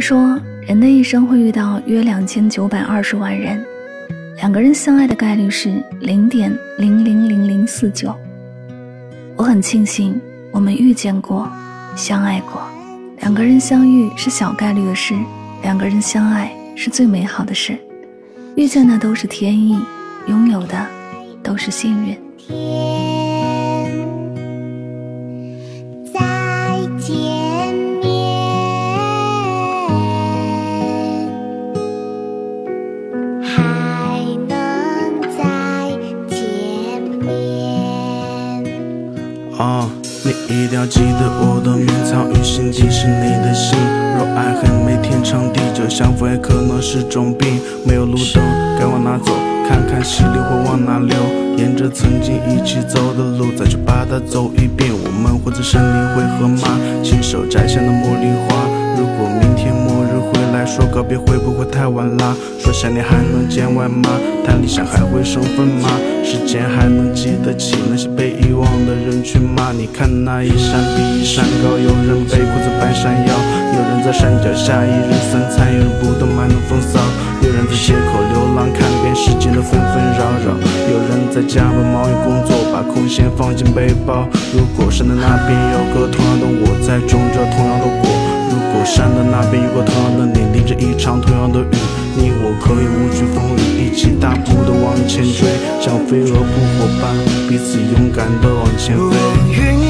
说，人的一生会遇到约两千九百二十万人，两个人相爱的概率是零点零零零零四九。我很庆幸我们遇见过，相爱过。两个人相遇是小概率的事，两个人相爱是最美好的事。遇见的都是天意，拥有的都是幸运。啊，你一定要记得我的名藏于心底是你的心。若爱恨没天长地久，相逢也可能是种病。没有路灯，该往哪走？看看溪流会往哪流？沿着曾经一起走的路，再去把它走一遍。我们会在山里会合吗？亲手摘下的茉莉花。如果明天末日回来说告别，会不会太晚啦？说想念还能见外吗？谈理想还会生分吗？时间还能记得起那些背影的人群骂？你看那一山比一山高，有人背裤子半山腰，有人在山脚下一日三餐，有人不懂卖弄风骚，有人在街口流浪，看遍世间的纷纷扰扰，有人在加班忙于工作，把空闲放进背包。如果山的那边有个同样的我，在种着同样的果。如果山的那边有个同样的你，淋着一场同样的雨，你我可以无惧风雨，一起大步的往前追，飞蛾扑火般，彼此勇敢的往前飞。